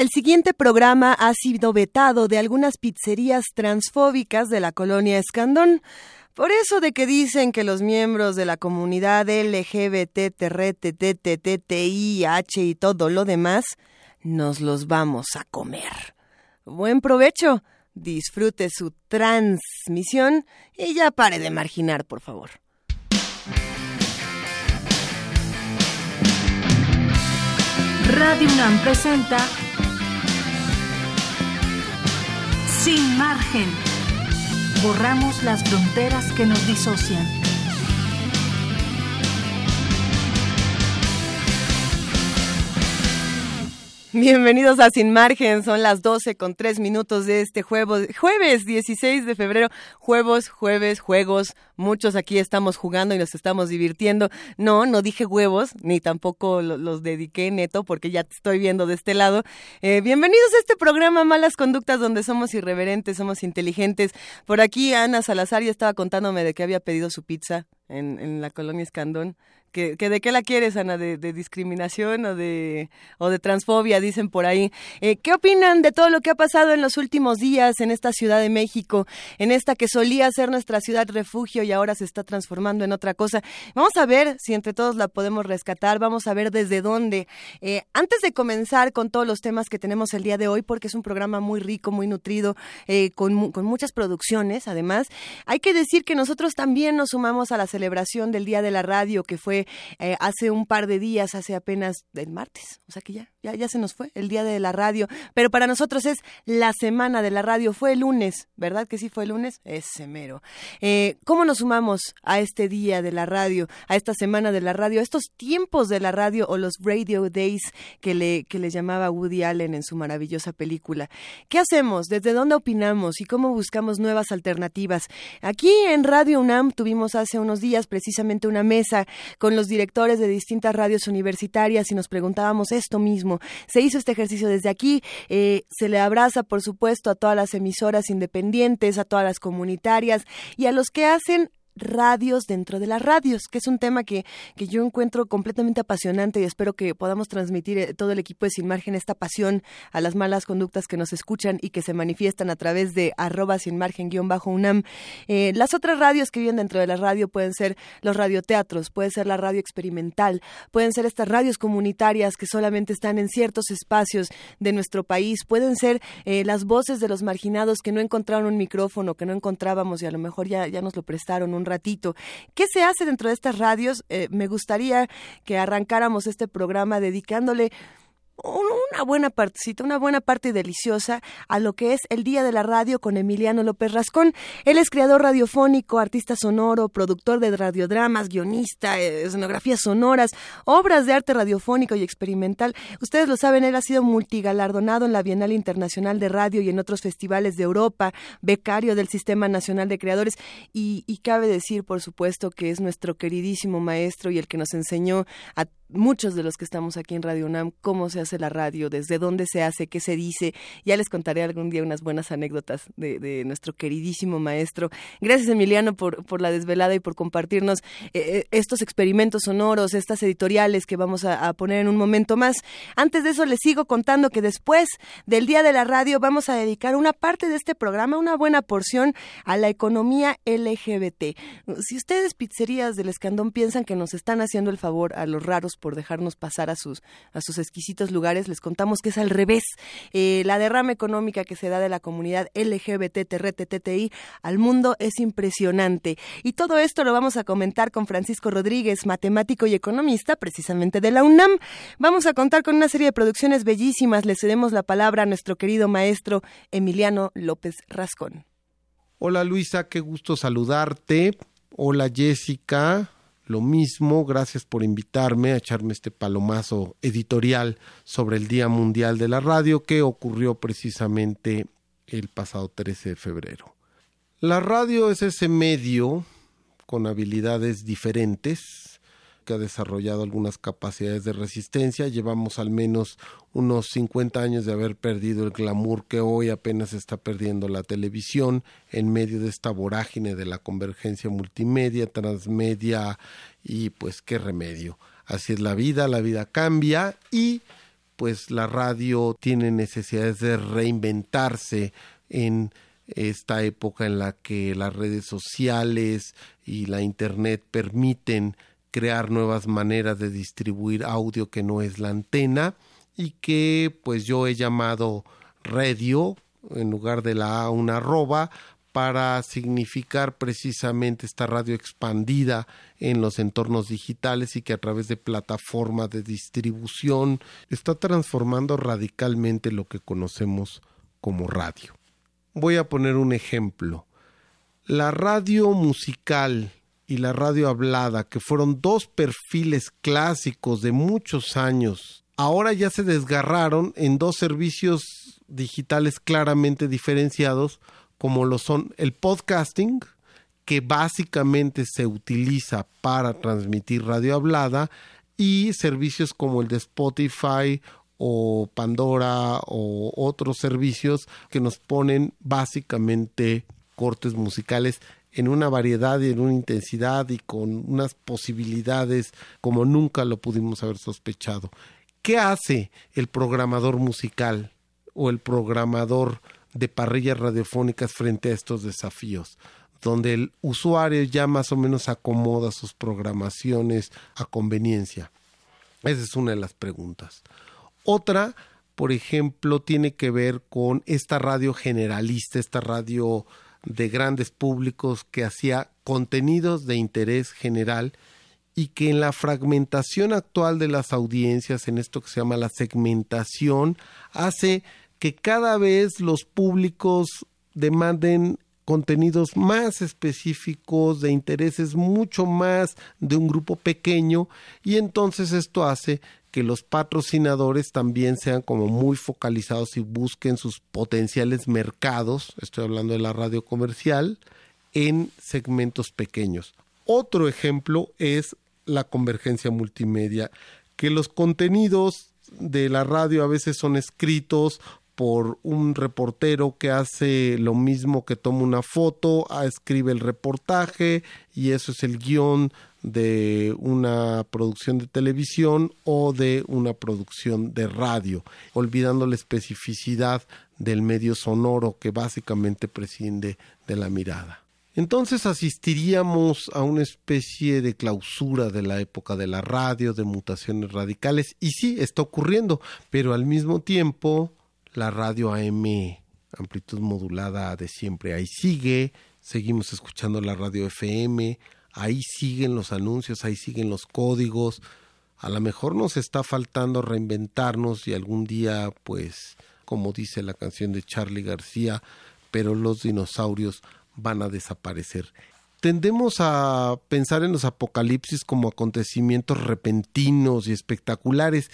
El siguiente programa ha sido vetado de algunas pizzerías transfóbicas de la colonia Escandón. Por eso de que dicen que los miembros de la comunidad LGBT, H y todo lo demás, nos los vamos a comer. Buen provecho, disfrute su transmisión y ya pare de marginar, por favor. Radio UNAM presenta Sin margen. Borramos las fronteras que nos disocian. Bienvenidos a Sin Margen, son las 12 con 3 minutos de este jueves, jueves 16 de febrero, jueves, jueves, juegos, muchos aquí estamos jugando y nos estamos divirtiendo. No, no dije huevos, ni tampoco los dediqué neto, porque ya te estoy viendo de este lado. Eh, bienvenidos a este programa Malas Conductas, donde somos irreverentes, somos inteligentes. Por aquí Ana Salazar ya estaba contándome de que había pedido su pizza en, en la colonia Escandón. ¿Que, de qué la quieres, Ana? ¿De, discriminación o de, o de transfobia, dicen por ahí? Eh, ¿Qué opinan de todo lo que ha pasado en los últimos días en esta Ciudad de México, en esta que solía ser nuestra ciudad refugio y ahora se está transformando en otra cosa? Vamos a ver si entre todos la podemos rescatar, vamos a ver desde dónde. Eh, antes de comenzar con todos los temas que tenemos el día de hoy, porque es un programa muy rico, muy nutrido, eh, con, con muchas producciones, además, hay que decir que nosotros también nos sumamos a la celebración del Día de la Radio, que fue eh, hace un par de días, hace apenas el martes, o sea que ya, ya, ya se nos fue el día de la radio, pero para nosotros es la semana de la radio, fue el lunes, ¿verdad que sí fue el lunes? Ese mero. Eh, ¿Cómo nos sumamos a este día de la radio, a esta semana de la radio, a estos tiempos de la radio o los Radio Days que le, que le llamaba Woody Allen en su maravillosa película? ¿Qué hacemos? ¿Desde dónde opinamos y cómo buscamos nuevas alternativas? Aquí en Radio UNAM tuvimos hace unos días precisamente una mesa con los directores de distintas radios universitarias y nos preguntábamos esto mismo. Se hizo este ejercicio desde aquí, eh, se le abraza, por supuesto, a todas las emisoras independientes, a todas las comunitarias y a los que hacen radios dentro de las radios, que es un tema que, que yo encuentro completamente apasionante y espero que podamos transmitir eh, todo el equipo de Sin Margen esta pasión a las malas conductas que nos escuchan y que se manifiestan a través de arroba sin margen guion bajo UNAM. Eh, las otras radios que viven dentro de la radio pueden ser los radioteatros, puede ser la radio experimental, pueden ser estas radios comunitarias que solamente están en ciertos espacios de nuestro país, pueden ser eh, las voces de los marginados que no encontraron un micrófono, que no encontrábamos y a lo mejor ya, ya nos lo prestaron un ratito. ¿Qué se hace dentro de estas radios? Eh, me gustaría que arrancáramos este programa dedicándole una buena partecita, una buena parte deliciosa a lo que es el Día de la Radio con Emiliano López Rascón. Él es creador radiofónico, artista sonoro, productor de radiodramas, guionista, eh, escenografías sonoras, obras de arte radiofónico y experimental. Ustedes lo saben, él ha sido multigalardonado en la Bienal Internacional de Radio y en otros festivales de Europa, becario del Sistema Nacional de Creadores y, y cabe decir, por supuesto, que es nuestro queridísimo maestro y el que nos enseñó a muchos de los que estamos aquí en Radio UNAM, cómo se hace la radio, desde dónde se hace, qué se dice. Ya les contaré algún día unas buenas anécdotas de, nuestro queridísimo maestro. Gracias, Emiliano, por, la desvelada y por compartirnos eh, eh, estos experimentos sonoros, estas editoriales que vamos a, a, poner en un momento más. Antes de eso, les sigo contando que después del Día de la Radio vamos a dedicar una parte de este programa, una buena porción, a la economía LGBT. Si ustedes, pizzerías del Escandón, piensan que nos están haciendo el favor a los raros por dejarnos pasar a sus, a sus exquisitos lugares. Les contamos que es al revés. Eh, la derrama económica que se da de la comunidad LGBT, TTI al mundo es impresionante. Y todo esto lo vamos a comentar con Francisco Rodríguez, matemático y economista, precisamente de la UNAM. Vamos a contar con una serie de producciones bellísimas. Le cedemos la palabra a nuestro querido maestro Emiliano López Rascón. Hola Luisa, qué gusto saludarte. Hola Jessica, lo mismo, gracias por invitarme a echarme este palomazo editorial sobre el Día Mundial de la Radio que ocurrió precisamente el pasado 13 de febrero. La radio es ese medio con habilidades diferentes ha desarrollado algunas capacidades de resistencia. Llevamos al menos unos 50 años de haber perdido el glamour que hoy apenas está perdiendo la televisión en medio de esta vorágine de la convergencia multimedia, transmedia y pues qué remedio. Así es la vida, la vida cambia y pues la radio tiene necesidades de reinventarse en esta época en la que las redes sociales y la internet permiten crear nuevas maneras de distribuir audio que no es la antena y que pues yo he llamado radio en lugar de la A una arroba para significar precisamente esta radio expandida en los entornos digitales y que a través de plataformas de distribución está transformando radicalmente lo que conocemos como radio. Voy a poner un ejemplo. La radio musical y la radio hablada, que fueron dos perfiles clásicos de muchos años, ahora ya se desgarraron en dos servicios digitales claramente diferenciados, como lo son el podcasting, que básicamente se utiliza para transmitir radio hablada, y servicios como el de Spotify o Pandora o otros servicios que nos ponen básicamente cortes musicales en una variedad y en una intensidad y con unas posibilidades como nunca lo pudimos haber sospechado. ¿Qué hace el programador musical o el programador de parrillas radiofónicas frente a estos desafíos? donde el usuario ya más o menos acomoda sus programaciones a conveniencia. Esa es una de las preguntas. Otra, por ejemplo, tiene que ver con esta radio generalista, esta radio de grandes públicos que hacía contenidos de interés general y que en la fragmentación actual de las audiencias, en esto que se llama la segmentación, hace que cada vez los públicos demanden contenidos más específicos, de intereses mucho más de un grupo pequeño, y entonces esto hace que los patrocinadores también sean como muy focalizados y busquen sus potenciales mercados, estoy hablando de la radio comercial, en segmentos pequeños. Otro ejemplo es la convergencia multimedia, que los contenidos de la radio a veces son escritos por un reportero que hace lo mismo que toma una foto, escribe el reportaje y eso es el guion de una producción de televisión o de una producción de radio, olvidando la especificidad del medio sonoro que básicamente prescinde de la mirada. Entonces asistiríamos a una especie de clausura de la época de la radio, de mutaciones radicales, y sí, está ocurriendo, pero al mismo tiempo la radio AM amplitud modulada de siempre ahí sigue, seguimos escuchando la radio FM, ahí siguen los anuncios, ahí siguen los códigos. A lo mejor nos está faltando reinventarnos y algún día, pues, como dice la canción de Charlie García, pero los dinosaurios van a desaparecer. Tendemos a pensar en los apocalipsis como acontecimientos repentinos y espectaculares,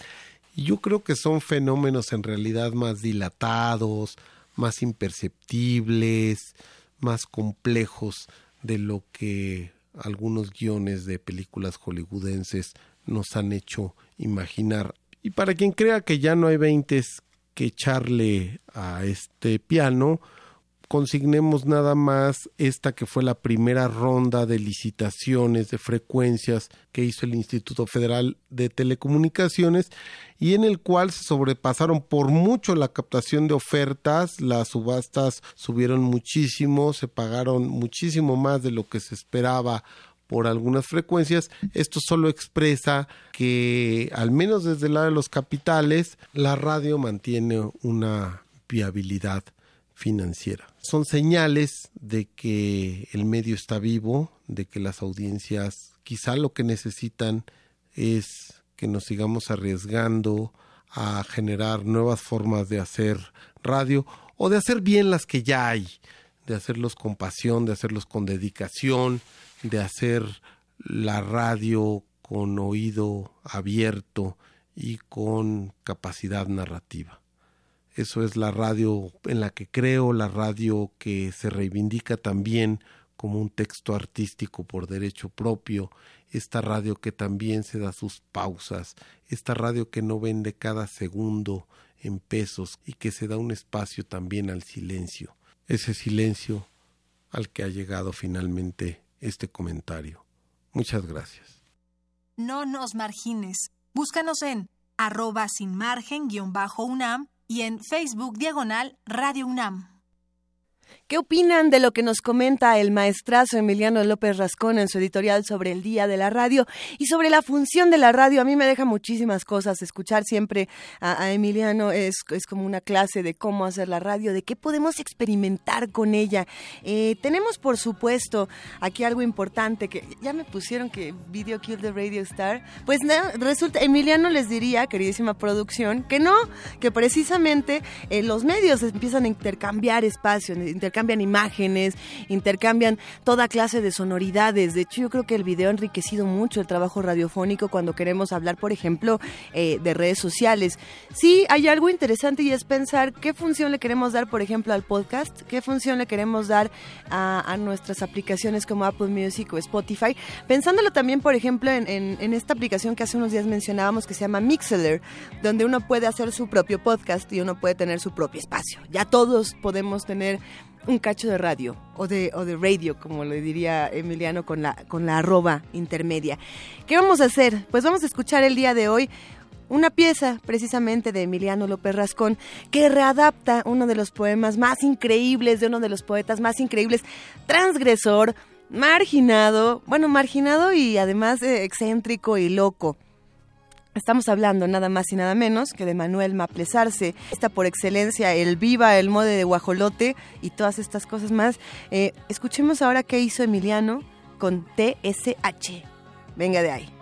yo creo que son fenómenos en realidad más dilatados, más imperceptibles, más complejos de lo que algunos guiones de películas hollywoodenses nos han hecho imaginar. Y para quien crea que ya no hay veintes que echarle a este piano, consignemos nada más esta que fue la primera ronda de licitaciones de frecuencias que hizo el Instituto Federal de Telecomunicaciones y en el cual se sobrepasaron por mucho la captación de ofertas, las subastas subieron muchísimo, se pagaron muchísimo más de lo que se esperaba por algunas frecuencias. Esto solo expresa que, al menos desde el lado de los capitales, la radio mantiene una viabilidad financiera. Son señales de que el medio está vivo, de que las audiencias quizá lo que necesitan es que nos sigamos arriesgando a generar nuevas formas de hacer radio o de hacer bien las que ya hay, de hacerlos con pasión, de hacerlos con dedicación, de hacer la radio con oído abierto y con capacidad narrativa. Eso es la radio en la que creo, la radio que se reivindica también como un texto artístico por derecho propio, esta radio que también se da sus pausas, esta radio que no vende cada segundo en pesos y que se da un espacio también al silencio, ese silencio al que ha llegado finalmente este comentario. Muchas gracias. No nos margines. Búscanos en arroba sin margen guion bajo UNAM y en Facebook diagonal Radio UNAM. ¿Qué opinan de lo que nos comenta el maestrazo Emiliano López Rascón en su editorial sobre el Día de la Radio y sobre la función de la radio? A mí me deja muchísimas cosas. Escuchar siempre a, Emiliano es, es, como una clase de cómo hacer la radio, de qué podemos experimentar con ella. Eh, tenemos, por supuesto, aquí algo importante que ya me pusieron que Video Kill the Radio Star. Pues resulta, Emiliano les diría, queridísima producción, que no, que precisamente eh, los medios empiezan a intercambiar espacios, intercambian imágenes, intercambian toda clase de sonoridades. De hecho, yo creo que el video ha enriquecido mucho el trabajo radiofónico cuando queremos hablar, por ejemplo, eh, de redes sociales. Sí, hay algo interesante y es pensar qué función le queremos dar, por ejemplo, al podcast, qué función le queremos dar a, nuestras aplicaciones como Apple Music o Spotify. Pensándolo también, por ejemplo, en, en esta aplicación que hace unos días mencionábamos que se llama Mixler, donde uno puede hacer su propio podcast y uno puede tener su propio espacio. Ya todos podemos tener un cacho de radio o de, o de radio, como le diría Emiliano con la, con la arroba intermedia. ¿Qué vamos a hacer? Pues vamos a escuchar el día de hoy una pieza precisamente de Emiliano López Rascón que readapta uno de los poemas más increíbles de uno de los poetas más increíbles, transgresor, marginado, bueno, marginado y además eh, excéntrico y loco. Estamos hablando nada más y nada menos que de Manuel Maplesarse, está por excelencia el viva, el mode de guajolote y todas estas cosas más. Eh, escuchemos ahora qué hizo Emiliano con TSH. Venga de ahí.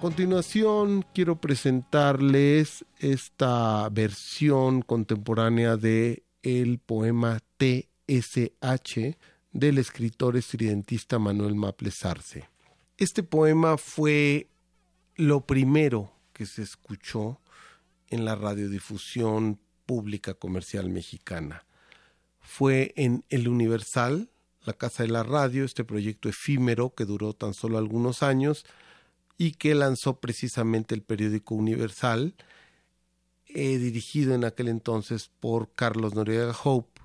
Continuación quiero presentarles esta versión contemporánea de el poema TSH del escritor estridentista Manuel Maples Arce. Este poema fue lo primero que se escuchó en la radiodifusión pública comercial mexicana. Fue en El Universal, la Casa de la Radio, este proyecto efímero que duró tan solo algunos años, y que lanzó precisamente el periódico Universal, eh, dirigido en aquel entonces por Carlos Noriega Hope,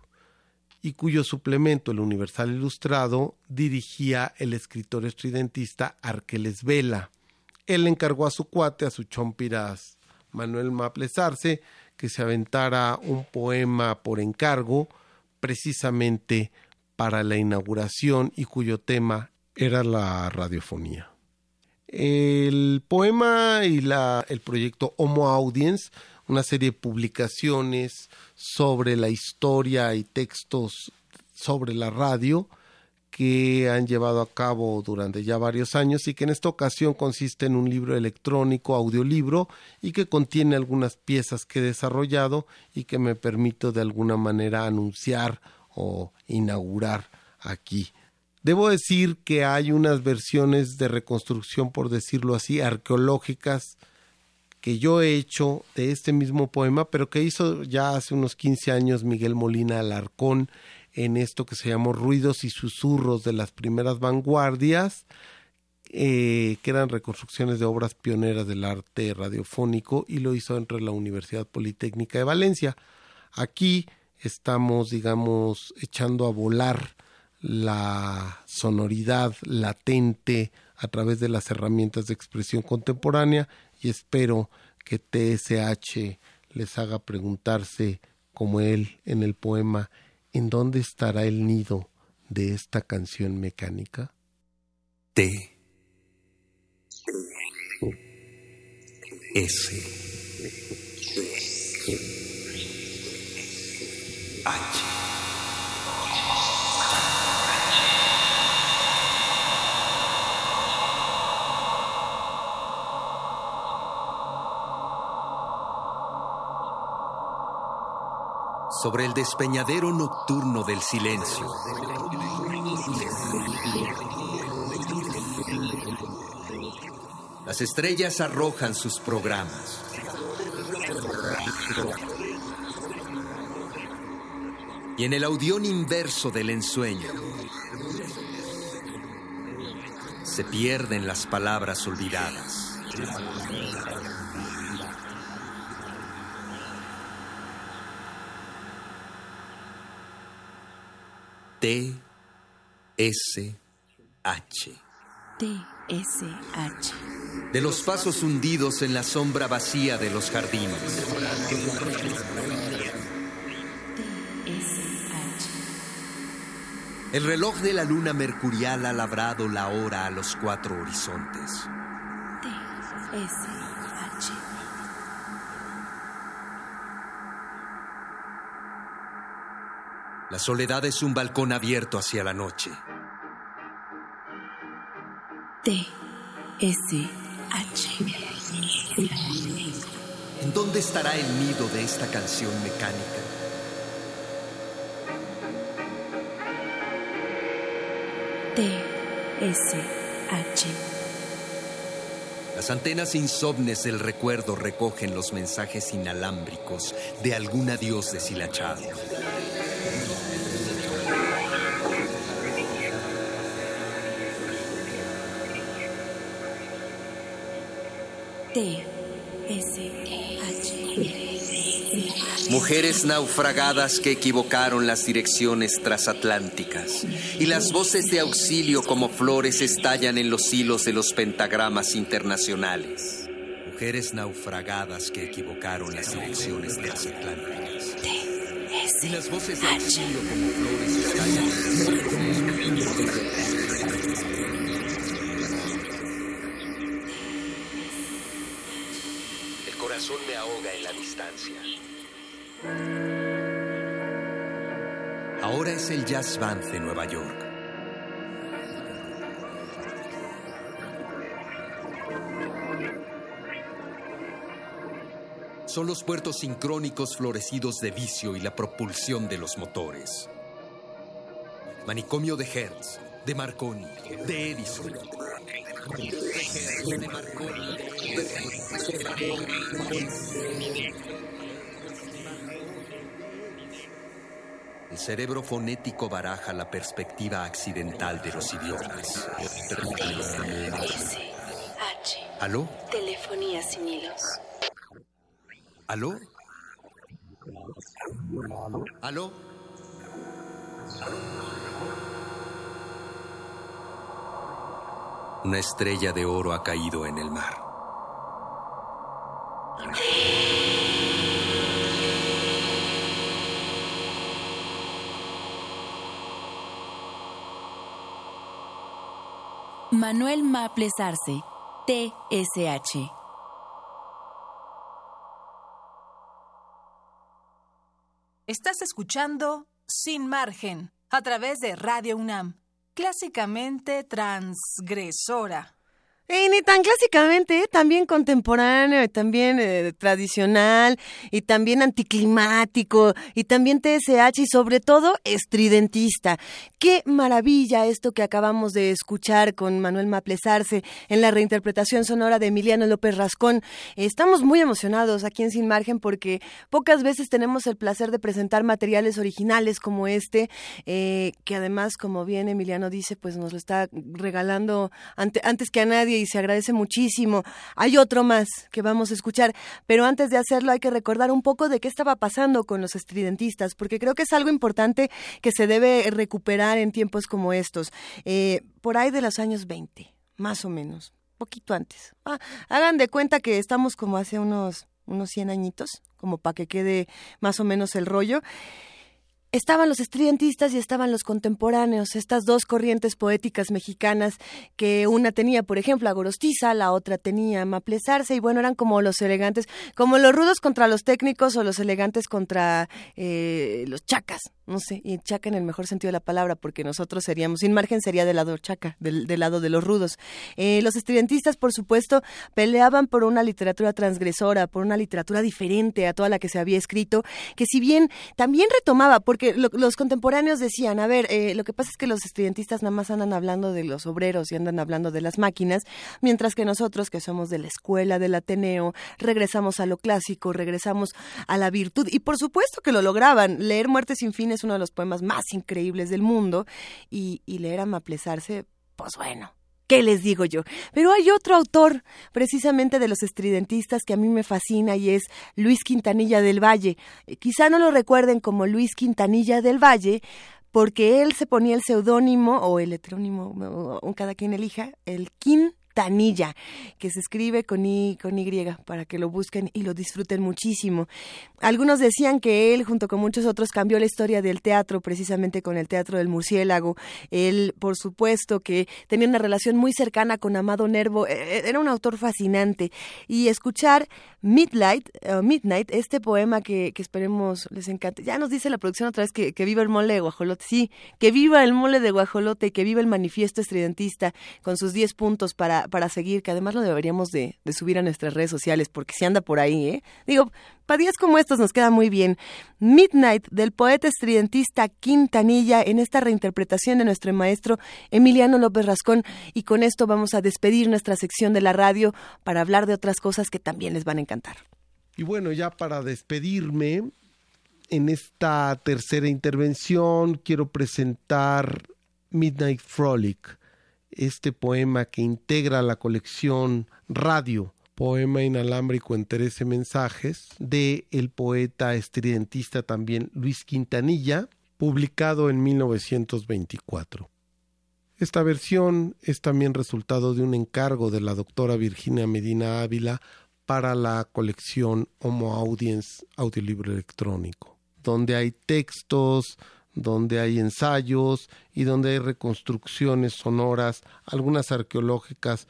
y cuyo suplemento, el Universal Ilustrado, dirigía el escritor estridentista Arqueles Vela. Él encargó a su cuate, a su chompiras Manuel Maples Arce, que se aventara un poema por encargo, precisamente para la inauguración y cuyo tema era la radiofonía. El poema y la, el proyecto Homo Audience, una serie de publicaciones sobre la historia y textos sobre la radio que han llevado a cabo durante ya varios años y que en esta ocasión consiste en un libro electrónico, audiolibro, y que contiene algunas piezas que he desarrollado y que me permito de alguna manera anunciar o inaugurar aquí Debo decir que hay unas versiones de reconstrucción, por decirlo así, arqueológicas que yo he hecho de este mismo poema, pero que hizo ya hace unos 15 años Miguel Molina Alarcón en esto que se llamó Ruidos y Susurros de las primeras vanguardias, eh, que eran reconstrucciones de obras pioneras del arte radiofónico y lo hizo entre la Universidad Politécnica de Valencia. Aquí estamos, digamos, echando a volar la sonoridad latente a través de las herramientas de expresión contemporánea y espero que TSH les haga preguntarse, como él en el poema, ¿en dónde estará el nido de esta canción mecánica? T. S. H sobre el despeñadero nocturno del silencio. Las estrellas arrojan sus programas. Y en el audión inverso del ensueño se pierden las palabras olvidadas. T, S, H. T, S, H. De los pasos hundidos en la sombra vacía de los jardines. T, S, H. El reloj de la luna mercurial ha labrado la hora a los cuatro horizontes. T, S, H. La soledad es un balcón abierto hacia la noche. T, S, H. ¿En dónde estará el nido de esta canción mecánica? T, S, H. Las antenas insomnes del recuerdo recogen los mensajes inalámbricos de algún adiós deshilachado. Mujeres naufragadas que equivocaron las direcciones transatlánticas. Y las voces de auxilio como flores estallan en los hilos de los pentagramas internacionales. Mujeres naufragadas que equivocaron las direcciones transatlánticas. Y las voces de auxilio como flores estallan. El el Jazz Band de Nueva York. Son los puertos sincrónicos florecidos de vicio y la propulsión de los motores. Manicomio de Hertz, de Marconi, de Edison. De Marconi, El cerebro fonético baraja la perspectiva accidental de los idiomas. S, H. ¿Aló? Telefonía sin hilos. ¿Aló? ¿Aló? Una estrella de oro ha caído en el mar. Manuel Maples Arce, TSH. Estás escuchando Sin Margen a través de Radio UNAM, clásicamente transgresora. Y ni tan clásicamente, ¿eh? también contemporáneo, y también eh, tradicional, y también anticlimático, y también TSH, y sobre todo estridentista. Qué maravilla esto que acabamos de escuchar con Manuel Maplesarse en la reinterpretación sonora de Emiliano López Rascón. Estamos muy emocionados aquí en Sin Margen porque pocas veces tenemos el placer de presentar materiales originales como este, eh, que además, como bien Emiliano dice, pues nos lo está regalando ante- antes que a nadie y se agradece muchísimo. Hay otro más que vamos a escuchar, pero antes de hacerlo hay que recordar un poco de qué estaba pasando con los estridentistas, porque creo que es algo importante que se debe recuperar en tiempos como estos. Eh, por ahí de los años 20, más o menos, poquito antes. Ah, hagan de cuenta que estamos como hace unos, unos 100 añitos, como para que quede más o menos el rollo. Estaban los estridentistas y estaban los contemporáneos, estas dos corrientes poéticas mexicanas que una tenía, por ejemplo, a Gorostiza, la otra tenía a Maplesarse y bueno, eran como los elegantes, como los rudos contra los técnicos o los elegantes contra eh, los chacas, no sé, y chaca en el mejor sentido de la palabra, porque nosotros seríamos, sin margen sería del lado chaca, del, lado de los rudos. Eh, los estridentistas, por supuesto, peleaban por una literatura transgresora, por una literatura diferente a toda la que se había escrito, que si bien también retomaba, porque lo- los contemporáneos decían, a ver, eh, lo que pasa es que los estudiantistas nada más andan hablando de los obreros y andan hablando de las máquinas, mientras que nosotros, que somos de la escuela del Ateneo, regresamos a lo clásico, regresamos a la virtud, y por supuesto que lo lograban. Leer Muerte sin fin es uno de los poemas más increíbles del mundo, y, y leer a Maplesarse, pues bueno. ¿Qué les digo yo? Pero hay otro autor, precisamente de los estridentistas, que a mí me fascina y es Luis Quintanilla del Valle. Eh, Quizá no lo recuerden como Luis Quintanilla del Valle, porque él se ponía el seudónimo o el heterónimo, cada quien elija, el Kin Tanilla, que se escribe con Y, con y para que lo busquen y lo disfruten muchísimo. Algunos decían que él, junto con muchos otros, cambió la historia del teatro precisamente con el Teatro del Murciélago. Él, por supuesto, que tenía una relación muy cercana con Amado Nervo. E, e, era un autor fascinante. Y escuchar Midnight, uh, Midnight este poema que, esperemos les encante. Ya nos dice la producción otra vez que, que viva el mole de guajolote. Sí, que viva el mole de guajolote que viva el manifiesto estridentista con sus 10 puntos para para, seguir, que además lo deberíamos de, subir a nuestras redes sociales, porque si anda por ahí, ¿eh? Digo, para días como estos nos queda muy bien. Midnight, del poeta estridentista Quintanilla, en esta reinterpretación de nuestro maestro Emiliano López Rascón, y con esto vamos a despedir nuestra sección de la radio para hablar de otras cosas que también les van a encantar. Y bueno, ya para despedirme, en esta tercera intervención quiero presentar Midnight Frolic este poema que integra la colección Radio, poema inalámbrico en 13 mensajes, de el poeta estridentista también Luis Quintanilla, publicado en 1924. Esta versión es también resultado de un encargo de la doctora Virginia Medina Ávila para la colección Homo Audience Audiolibro Electrónico, donde hay textos, donde hay ensayos y donde hay reconstrucciones sonoras, algunas arqueológicas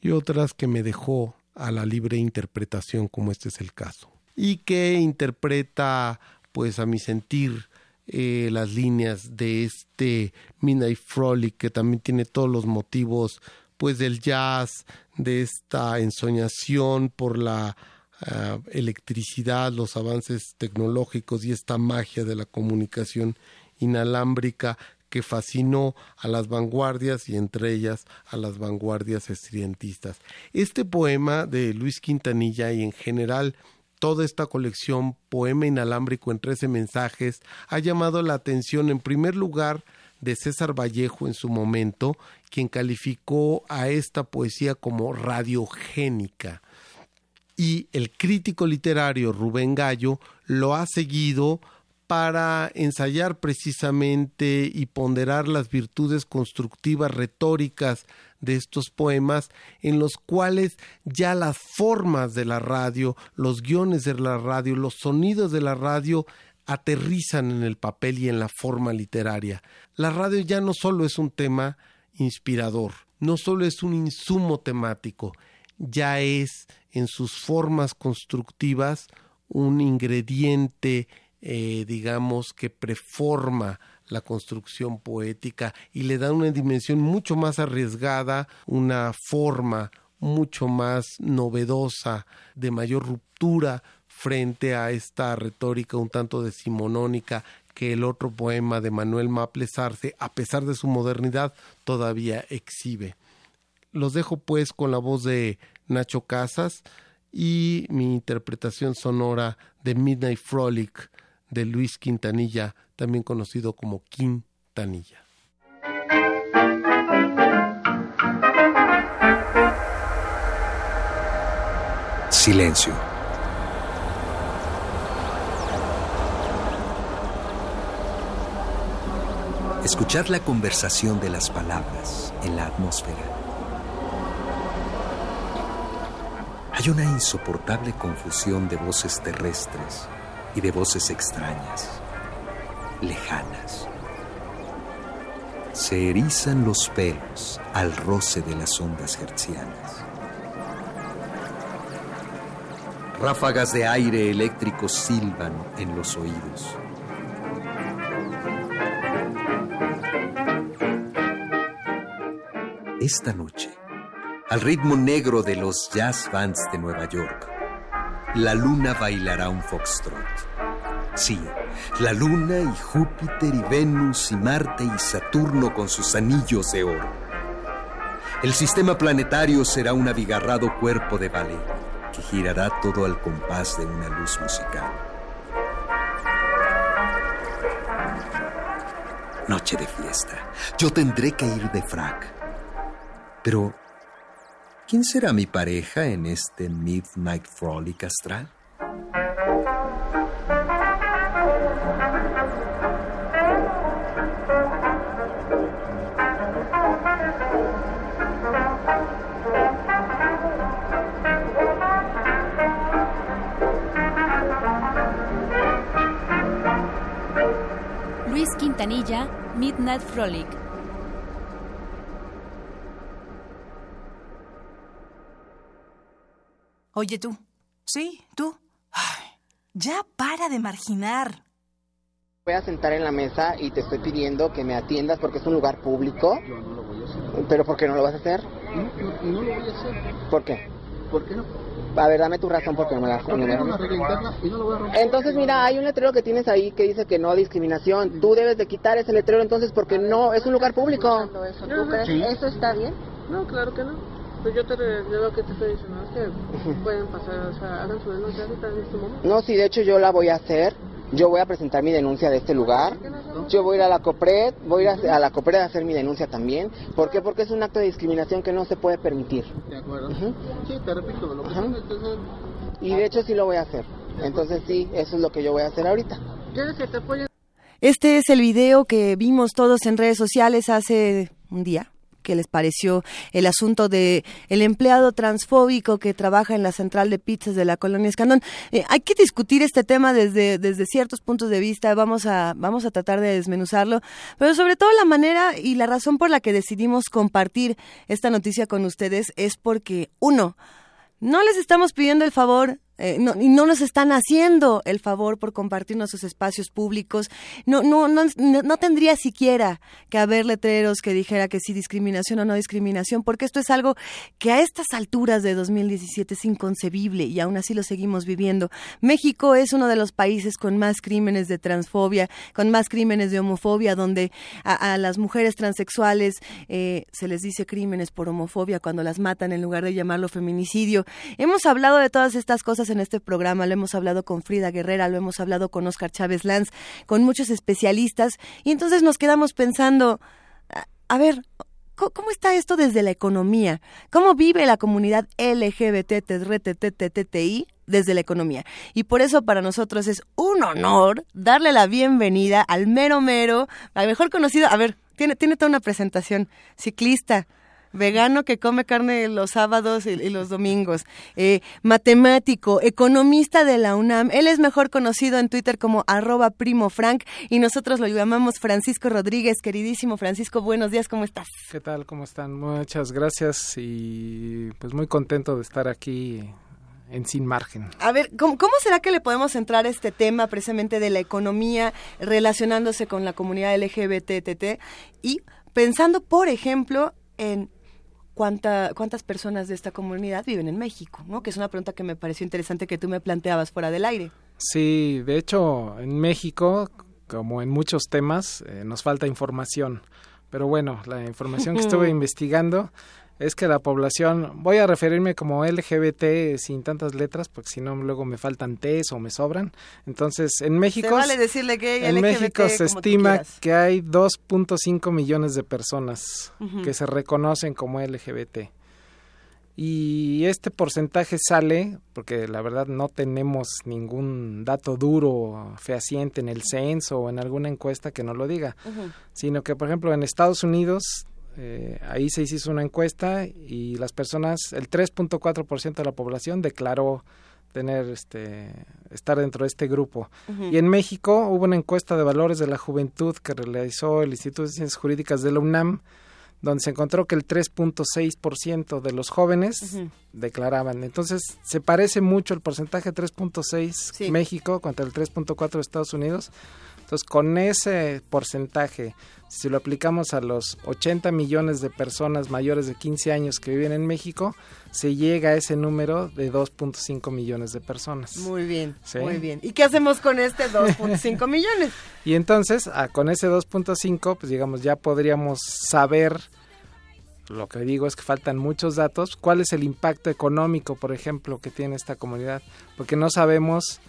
y otras que me dejó a la libre interpretación como este es el caso. Y que interpreta pues a mi sentir eh, las líneas de este Midnight Frolic que también tiene todos los motivos pues del jazz de esta ensoñación por la ah, electricidad los avances tecnológicos y esta magia de la comunicación inalámbrica que fascinó a las vanguardias y entre ellas a las vanguardias estridentistas. Este poema de Luis Quintanilla y en general toda esta colección Poema inalámbrico en trece mensajes ha llamado la atención en primer lugar de César Vallejo en su momento, quien calificó a esta poesía como radiogénica. Y el crítico literario Rubén Gallo lo ha seguido para ensayar precisamente y ponderar las virtudes constructivas retóricas de estos poemas en los cuales ya las formas de la radio, los guiones de la radio, los sonidos de la radio aterrizan en el papel y en la forma literaria. La radio ya no solo es un tema inspirador, no solo es un insumo temático, ya es en sus formas constructivas un ingrediente eh, digamos, que preforma la construcción poética y le da una dimensión mucho más arriesgada, una forma mucho más novedosa, de mayor ruptura frente a esta retórica un tanto decimonónica que el otro poema de Manuel Maples Arce, a pesar de su modernidad, todavía exhibe. Los dejo pues con la voz de Nacho Casas y mi interpretación sonora de Midnight Frolic de Luis Quintanilla, también conocido como Quintanilla. Silencio. Escuchar la conversación de las palabras en la atmósfera. Hay una insoportable confusión de voces terrestres y de voces extrañas, lejanas. Se erizan los pelos al roce de las ondas hertzianas. Ráfagas de aire eléctrico silban en los oídos. Esta noche, al ritmo negro de los jazz bands de Nueva York, la luna bailará un foxtrot. Sí, la luna y Júpiter y Venus y Marte y Saturno con sus anillos de oro. El sistema planetario será un abigarrado cuerpo de ballet que girará todo al compás de una luz musical. Noche de fiesta. Yo tendré que ir de frac. Pero ¿Quién será mi pareja en este Midnight Frolic astral? Luis Quintanilla, Midnight Frolic. Oye tú. Sí, tú. Ay, ya para de marginar. Voy a sentar en la mesa y te estoy pidiendo que me atiendas porque es un lugar público. Yo no lo voy a hacer. ¿Pero por qué no lo vas a hacer? No, no, no lo voy a hacer. ¿Por qué? ¿Por qué no? A ver, dame tu razón porque no me la no no lo voy a romper. Entonces, mira, hay un letrero que tienes ahí que dice que no discriminación. Tú debes de quitar ese letrero entonces porque no, es un lugar público. Eso, ¿tú crees que eso está bien? No, claro que no. Pues yo te lo que te estoy diciendo es que pueden pasar, o sea, hagan su denuncia ahorita en este momento. No, sí, de hecho yo la voy a hacer. Yo voy a presentar mi denuncia de este lugar. Yo voy a ir a la COPRED, voy a ir a, a la COPRED a hacer mi denuncia también. ¿Por qué? Porque es un acto de discriminación que no se puede permitir. De acuerdo. Sí, te repito, lo que Ajá. son entonces, Y de hecho sí lo voy a hacer. Entonces sí, eso es lo que yo voy a hacer ahorita. ¿Quieres que te apoye? Este es el video que vimos todos en redes sociales hace un día. ¿Qué les pareció el asunto de el empleado transfóbico que trabaja en la central de pizzas de la colonia Escandón? Eh, hay que discutir este tema desde, desde ciertos puntos de vista. Vamos a, vamos a tratar de desmenuzarlo, pero sobre todo la manera y la razón por la que decidimos compartir esta noticia con ustedes es porque, uno, no les estamos pidiendo el favor eh, no, y no nos están haciendo el favor por compartir nuestros espacios públicos. No, no, no, no, tendría siquiera que haber letreros que dijera que sí discriminación o no discriminación, porque esto es algo que a estas alturas de 2017 es inconcebible y aún así lo seguimos viviendo. México es uno de los países con más crímenes de transfobia, con más crímenes de homofobia, donde a, a las mujeres transexuales eh, se les dice crímenes por homofobia cuando las matan en lugar de llamarlo feminicidio. Hemos hablado de todas estas cosas en este programa, lo hemos hablado con Frida Guerrera, lo hemos hablado con Oscar Chávez Lanz, con muchos especialistas, y entonces nos quedamos pensando, a, ver, ¿cómo, ¿cómo está esto desde la economía? ¿Cómo vive la comunidad LGBTTTTI desde la economía? Y por eso para nosotros es un honor darle la bienvenida al mero mero, al mejor conocido, a ver, tiene, tiene toda una presentación, ciclista, vegano que come carne los sábados y, y los domingos, eh, matemático, economista de la UNAM. Él es mejor conocido en Twitter como arroba primo Frank y nosotros lo llamamos Francisco Rodríguez. Queridísimo Francisco, buenos días, ¿cómo estás? ¿Qué tal? ¿Cómo están? Muchas gracias y pues muy contento de estar aquí en Sin Margen. A ver, ¿cómo, ¿cómo, será que le podemos entrar a este tema precisamente de la economía relacionándose con la comunidad LGBTT y pensando, por ejemplo, en cuánta, cuántas personas de esta comunidad viven en México, ¿no? Que es una pregunta que me pareció interesante que tú me planteabas fuera del aire. Sí, de hecho, en México, como en muchos temas, eh, nos falta información. Pero bueno, la información que estuve investigando es que la población, voy a referirme como LGBT sin tantas letras, porque si no luego me faltan T's o me sobran. Entonces, en México, se vale decirle gay, en LGBT, México se estima que hay 2.5 millones de personas Uh -huh. que se reconocen como LGBT. Y este porcentaje sale, porque la verdad no tenemos ningún dato duro, fehaciente en el censo o en alguna encuesta que nos lo diga, Uh -huh. sino que, por ejemplo, en Estados Unidos eh, ahí se hizo una encuesta y las personas, el 3.4% de la población declaró tener este estar dentro de este grupo. Uh -huh. Y en México hubo una encuesta de valores de la juventud que realizó el Instituto de Ciencias Jurídicas de la UNAM, donde se encontró que el 3.6% de los jóvenes Uh -huh. declaraban. Entonces, se parece mucho el porcentaje 3.6 Sí. México contra el 3.4 de Estados Unidos. Entonces, con ese porcentaje, si lo aplicamos a los 80 millones de personas mayores de 15 años que viven en México, se llega a ese número de 2.5 millones de personas. Muy bien, Sí. muy bien. ¿Y qué hacemos con este 2.5 millones? Y entonces, ah, con ese 2.5, pues digamos, ya podríamos saber, lo que digo es que faltan muchos datos, cuál es el impacto económico, por ejemplo, que tiene esta comunidad, porque no sabemos,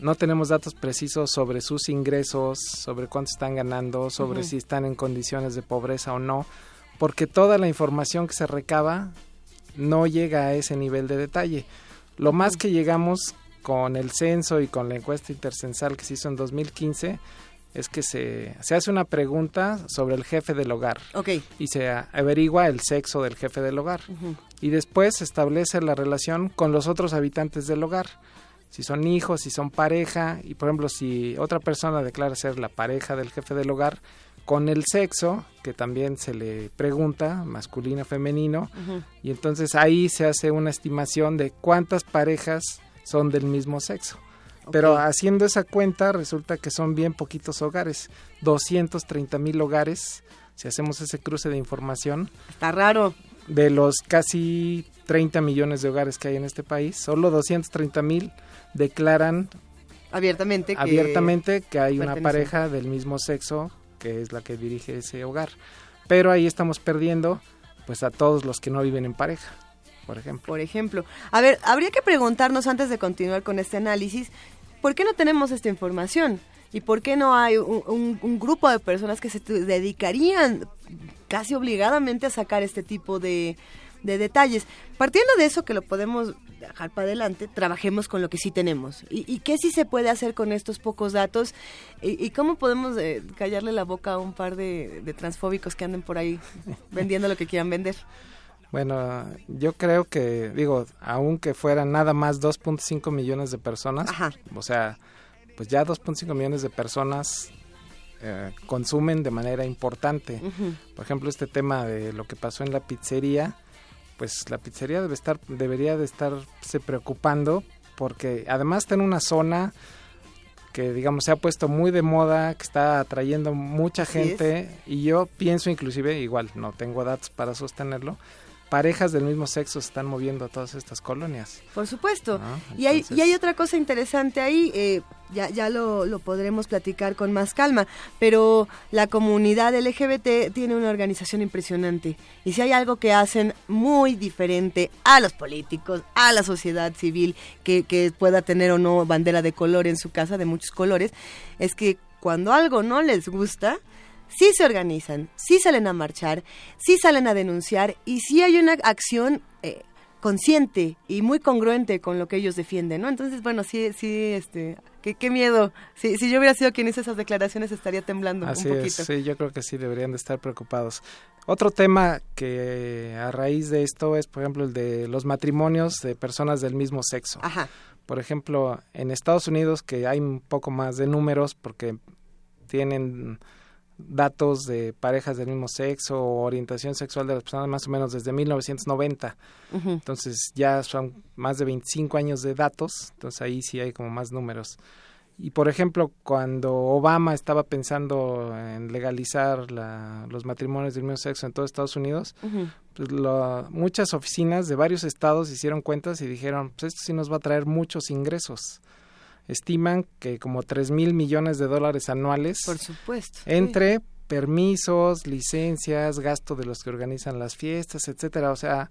no tenemos datos precisos sobre sus ingresos, sobre cuánto están ganando, sobre si están en condiciones de pobreza o no, porque toda la información que se recaba no llega a ese nivel de detalle. Lo más que llegamos con el censo y con la encuesta intercensal que se hizo en 2015 es que se, se hace una pregunta sobre el jefe del hogar y se averigua el sexo del jefe del hogar y después se establece la relación con los otros habitantes del hogar. Si son hijos, si son pareja y por ejemplo si otra persona declara ser la pareja del jefe del hogar, con el sexo, que también se le pregunta, masculino, femenino, y entonces ahí se hace una estimación de cuántas parejas son del mismo sexo. Pero haciendo esa cuenta resulta que son bien poquitos hogares, 230 mil hogares, si hacemos ese cruce de información, Está raro. De los casi 30 millones de hogares que hay en este país, solo 230 mil declaran Abiertamente. que- abiertamente que hay una pareja del mismo sexo que es la que dirige ese hogar. Pero ahí estamos perdiendo pues a todos los que no viven en pareja, por ejemplo. Por ejemplo. A ver, habría que preguntarnos antes de continuar con este análisis, ¿por qué no tenemos esta información? ¿Y por qué no hay un, un- un grupo de personas que se dedicarían casi obligadamente a sacar este tipo de, de detalles? Partiendo de eso, que lo podemos dejar para adelante, trabajemos con lo que sí tenemos. ¿Y, y qué sí se puede hacer con estos pocos datos? ¿Y, y cómo podemos eh, callarle la boca a un par de, de transfóbicos que anden por ahí vendiendo lo que quieran vender? Bueno, yo creo que, digo, aunque fueran nada más 2.5 millones de personas, Ajá. o sea, pues ya 2.5 millones de personas eh, consumen de manera importante. Por ejemplo, este tema de lo que pasó en la pizzería, pues la pizzería debe estar, debería de estarse preocupando porque además está en una zona que digamos se ha puesto muy de moda, que está atrayendo mucha gente y yo pienso inclusive, igual no tengo datos para sostenerlo, parejas del mismo sexo se están moviendo a todas estas colonias. Por supuesto. Ah, y, hay, entonces- y hay otra cosa interesante ahí, eh, ya, ya lo, lo podremos platicar con más calma, pero la comunidad LGBT tiene una organización impresionante. Y si hay algo que hacen muy diferente a los políticos, a la sociedad civil, que, que pueda tener o no bandera de color en su casa, de muchos colores, es que cuando algo no les gusta, sí se organizan, sí salen a marchar, sí salen a denunciar y sí hay una acción eh, consciente y muy congruente con lo que ellos defienden, ¿no? Entonces, bueno, sí, sí, este, qué, qué miedo. Si, si yo hubiera sido quien hizo esas declaraciones estaría temblando Así un es, poquito. sí, yo creo que sí deberían de estar preocupados. Otro tema que a raíz de esto es, por ejemplo, el de los matrimonios de personas del mismo sexo. Ajá. Por ejemplo, en Estados Unidos, que hay un poco más de números porque tienen datos de parejas del mismo sexo o orientación sexual de las personas más o menos desde 1990. Ujú. Entonces ya son más de 25 años de datos, entonces ahí sí hay como más números. Y por ejemplo, cuando Obama estaba pensando en legalizar la- los matrimonios del mismo sexo en todo Estados Unidos, pues lo- muchas oficinas de varios estados hicieron cuentas y dijeron, pues esto sí nos va a traer muchos ingresos. Estiman que como 3 mil millones de dólares anuales Por supuesto. sí. entre permisos, licencias, gasto de los que organizan las fiestas, etcétera. O sea,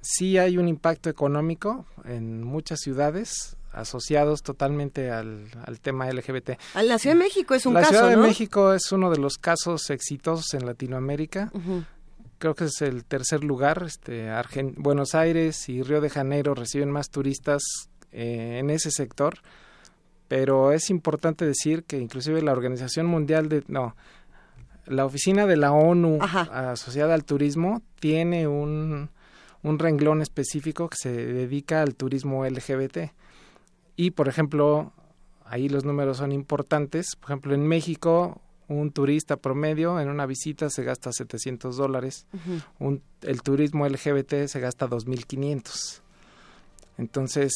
sí hay un impacto económico en muchas ciudades asociados totalmente al, al tema LGBT. La Ciudad de México es un la caso, Ciudad de ¿no? México es uno de los casos exitosos en Latinoamérica. Creo que es el tercer lugar. Este, Argen- Buenos Aires y Río de Janeiro reciben más turistas eh, en ese sector. Pero es importante decir que inclusive la Organización Mundial de... No, la oficina de la ONU Ajá. asociada al turismo tiene un, un renglón específico que se dedica al turismo LGBT. Y, por ejemplo, ahí los números son importantes. Por ejemplo, en México, un turista promedio en una visita se gasta 700 dólares. Un- el turismo LGBT se gasta 2.500. Entonces,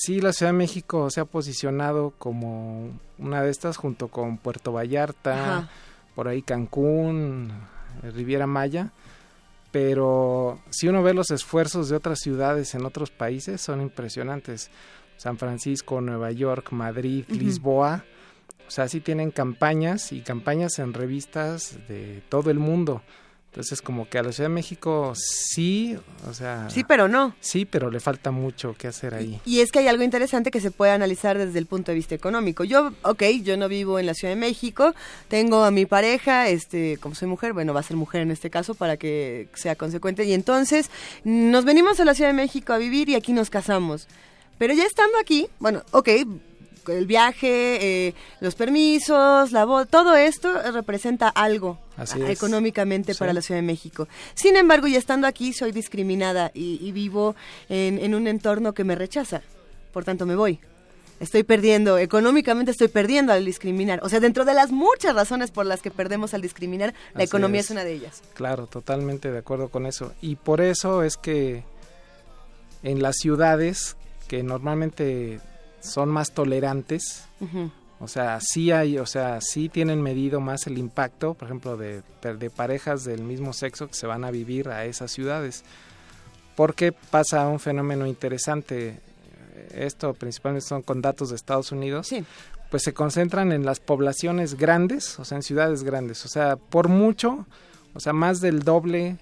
sí, la Ciudad de México se ha posicionado como una de estas junto con Puerto Vallarta, Ajá. por ahí Cancún, Riviera Maya. Pero si uno ve los esfuerzos de otras ciudades en otros países, son impresionantes. San Francisco, Nueva York, Madrid. Lisboa. O sea, sí tienen campañas y campañas en revistas de todo el mundo. Entonces, como que a la Ciudad de México sí, o sea, Sí, pero no. sí, pero le falta mucho que hacer ahí. Y es que hay algo interesante que se puede analizar desde el punto de vista económico. Yo, ok, yo no vivo en la Ciudad de México, tengo a mi pareja, este, como soy mujer, bueno, va a ser mujer en este caso para que sea consecuente, y entonces nos venimos a la Ciudad de México a vivir y aquí nos casamos. Pero ya estando aquí, bueno, ok, el viaje, eh, los permisos, la boda, todo esto representa algo económicamente Sí. para la Ciudad de México. Sin embargo, ya estando aquí, soy discriminada y, y vivo en, en un entorno que me rechaza. Por tanto, me voy. estoy perdiendo, económicamente estoy perdiendo al discriminar. O sea, dentro de las muchas razones por las que perdemos al discriminar, la Así economía es. es una de ellas. Claro, totalmente de acuerdo con eso. Y por eso es que en las ciudades que normalmente son más tolerantes, o sea, sí hay, o sea, sí tienen medido más el impacto, por ejemplo, de, de parejas del mismo sexo que se van a vivir a esas ciudades. Porque pasa un fenómeno interesante. Esto principalmente son con datos de Estados Unidos. Pues se concentran en las poblaciones grandes, o sea, en ciudades grandes. O sea, por mucho, o sea, más del doble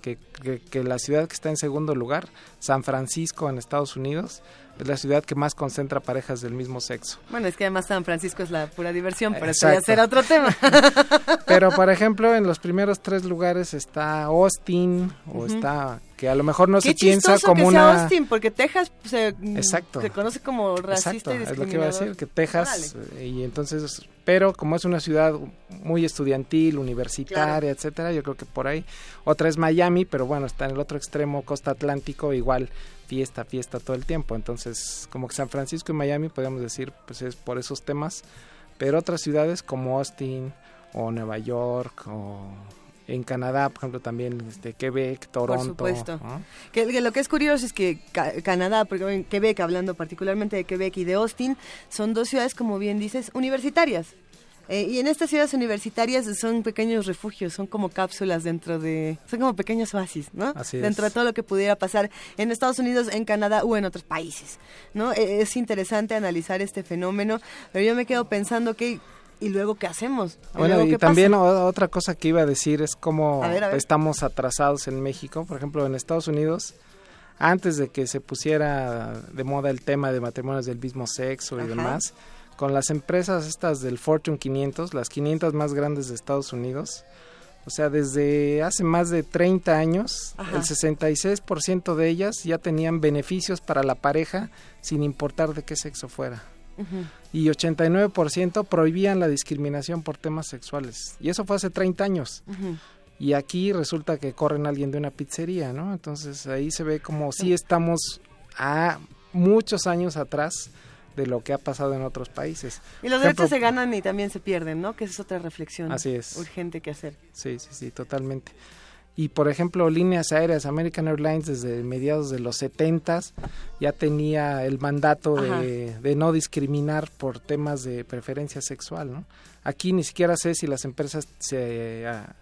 que, que- que la ciudad que está en segundo lugar, San Francisco en Estados Unidos, es la ciudad que más concentra parejas del mismo sexo. Bueno, es que además San Francisco es la pura diversión, pero eso ya será otro tema. Pero, por ejemplo, en los primeros tres lugares está Austin, o está, que a lo mejor no Qué se piensa como que sea una... Austin, porque Texas se, Exacto. se conoce como racista Exacto, y es lo que iba a decir, que Texas, eh, y entonces, pero como es una ciudad muy estudiantil, universitaria, Claro. etcétera, yo creo que por ahí. Otra es Miami, pero bueno, está en el otro extremo, costa atlántico, igual fiesta, fiesta todo el tiempo. Entonces, como que San Francisco y Miami, podríamos decir, pues es por esos temas, pero otras ciudades como Austin o Nueva York o en Canadá, por ejemplo, también este, Quebec, Toronto. Por supuesto. ¿no? Que, que lo que es curioso es que Ca- Canadá, porque en Quebec, hablando particularmente de Quebec y de Austin, son dos ciudades, como bien dices, universitarias. Eh, y en estas ciudades universitarias son pequeños refugios, son como cápsulas dentro de... Son como pequeños oasis, ¿no? Así es. Dentro de todo lo que pudiera pasar en Estados Unidos, en Canadá o en otros países, ¿no? Eh, es interesante analizar este fenómeno, pero yo me quedo pensando que... ¿Y luego qué hacemos? Bueno, luego y también pasa? otra cosa que iba a decir es cómo A ver, a ver. estamos atrasados en México. Por ejemplo, en Estados Unidos, antes de que se pusiera de moda el tema de matrimonios del mismo sexo y Ajá. demás, con las empresas estas del Fortune 500, las 500 más grandes de Estados Unidos, o sea, desde hace más de 30 años, Ajá. el 66% de ellas ya tenían beneficios para la pareja sin importar de qué sexo fuera Ujú. y 89% prohibían la discriminación por temas sexuales. Y eso fue hace 30 años. Y aquí resulta que corren a alguien de una pizzería, ¿no? Entonces ahí se ve como si estamos a muchos años atrás de lo que ha pasado en otros países. Y los derechos se ganan y también se pierden, ¿no? Que esa es otra reflexión Así es. urgente que hacer. Sí, sí, sí, totalmente. Y por ejemplo, líneas aéreas, American Airlines desde mediados de los 70 ya tenía el mandato de, de no discriminar por temas de preferencia sexual, ¿no? Aquí ni siquiera sé si las empresas se ah,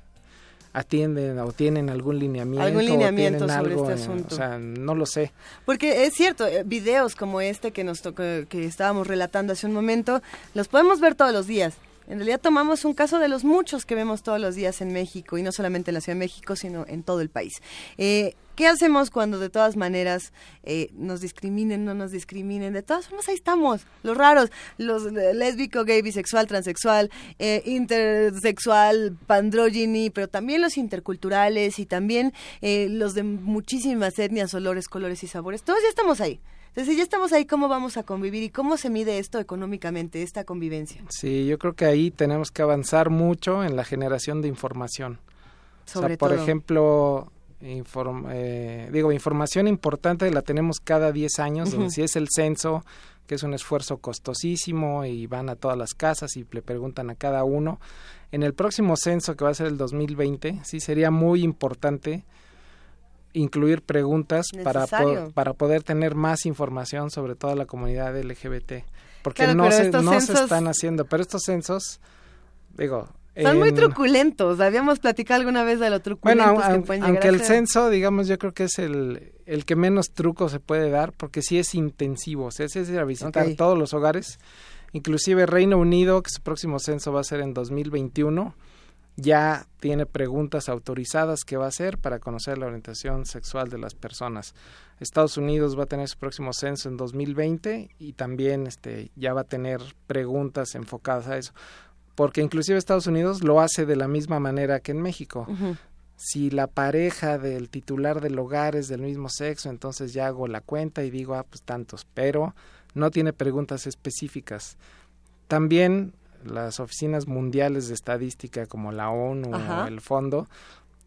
atienden o tienen algún lineamiento. Algún lineamiento sobre algo, este asunto. O sea, no lo sé. Porque es cierto, eh, videos como este que nos tocó, que estábamos relatando hace un momento, los podemos ver todos los días. En realidad tomamos un caso de los muchos que vemos todos los días en México, y no solamente en la Ciudad de México, sino en todo el país. Eh, ¿Qué hacemos cuando de todas maneras eh, nos discriminen, no nos discriminen? De todas formas, ahí estamos, los raros, los lésbico, gay, bisexual, transexual, eh, intersexual, pandrogyny, pero también los interculturales y también eh, los de muchísimas etnias, olores, colores y sabores. Todos ya estamos ahí. Entonces, si ya estamos ahí, ¿cómo vamos a convivir y cómo se mide esto económicamente, esta convivencia? Sí, yo creo que ahí tenemos que avanzar mucho en la generación de información. Sobre o sea, por todo. ejemplo, inform- eh, digo, información importante la tenemos cada 10 años, donde Ujú. si es el censo, que es un esfuerzo costosísimo y van a todas las casas y le preguntan a cada uno. En el próximo censo, que va a ser el 2020, sí sería muy importante incluir preguntas para, po- para poder tener más información sobre toda la comunidad LGBT. Porque Claro, no, se, no se están haciendo, pero estos censos, digo... Son muy en- truculentos. Habíamos platicado alguna vez de lo bueno, truculentos au- que pueden aunque el ser. censo, digamos, yo creo que es el, el que menos truco se puede dar, porque sí es intensivo, o sea, es ir a visitar todos los hogares, inclusive Reino Unido, que su próximo censo va a ser en 2021, ya tiene preguntas autorizadas que va a hacer para conocer la orientación sexual de las personas. Estados Unidos va a tener su próximo censo en 2020 y también este ya va a tener preguntas enfocadas a eso, porque inclusive Estados Unidos lo hace de la misma manera que en México si la pareja del titular del hogar es del mismo sexo, entonces ya hago la cuenta y digo, ah, pues tantos, pero no tiene preguntas específicas. También las oficinas mundiales de estadística como la ONU Ajá. o el fondo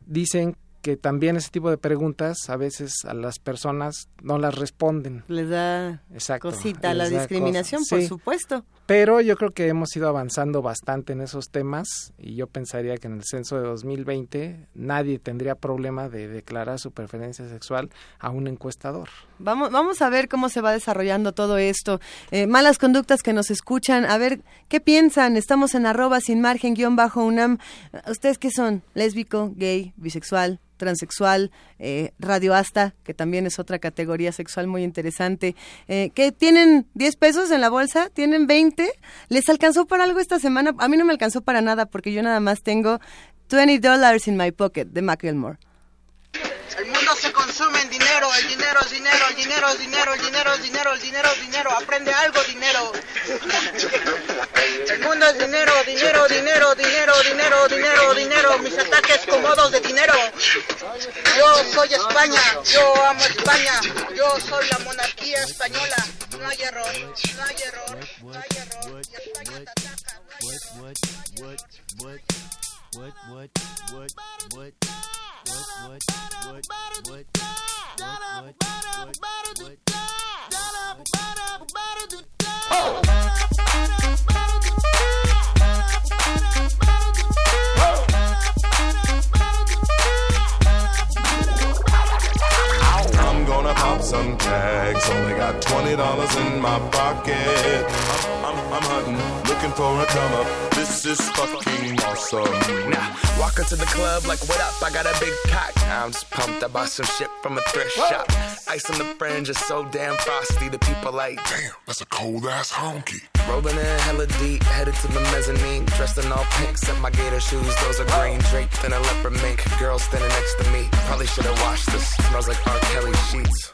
dicen que también ese tipo de preguntas a veces a las personas no las responden. Les da Exacto. cosita la da discriminación, cosa. por Sí. supuesto. Pero yo creo que hemos ido avanzando bastante en esos temas y yo pensaría que en el censo de 2020 nadie tendría problema de declarar su preferencia sexual a un encuestador. Vamos, vamos a ver cómo se va desarrollando todo esto. Eh, malas conductas que nos escuchan. A ver, ¿qué piensan? Estamos en arroba sin margen guion bajo UNAM. ¿Ustedes qué son? ¿Lésbico, gay, bisexual, transexual, eh, radioasta, que también es otra categoría sexual muy interesante? Eh, ¿Que tienen 10 pesos en la bolsa? ¿Tienen 20? ¿Les alcanzó para algo esta semana? A mí no me alcanzó para nada porque yo nada más tengo 20 dollars in my pocket de Macklemore. El mundo se consume en el dinero es dinero, el dinero es dinero, el dinero es dinero, el dinero es dinero, aprende algo dinero. El mundo es dinero, dinero, dinero, dinero, dinero, dinero, dinero, mis ataques cómodos de dinero. Yo soy España, yo amo España, yo soy la monarquía española. No hay error, no hay error, no hay error. Y España te ataca, no hay error. I'm gonna pop some tags. Only got twenty dollars in my pocket. I'm, I'm, I'm hunting, looking for a come up. This is fucking awesome. Now, walk into the club like, what up? I got a big cock. I'm just pumped. I bought some shit from a thrift shop. Ice on the fringe is so damn frosty. The people like, damn, that's a cold ass honky. Rolling in hella deep, headed to the mezzanine. Dressed in all pink, set my gator shoes. Those are green, draped in a leopard mink. Girl standing next to me. Probably should have washed this. Smells like R. Kelly sheets.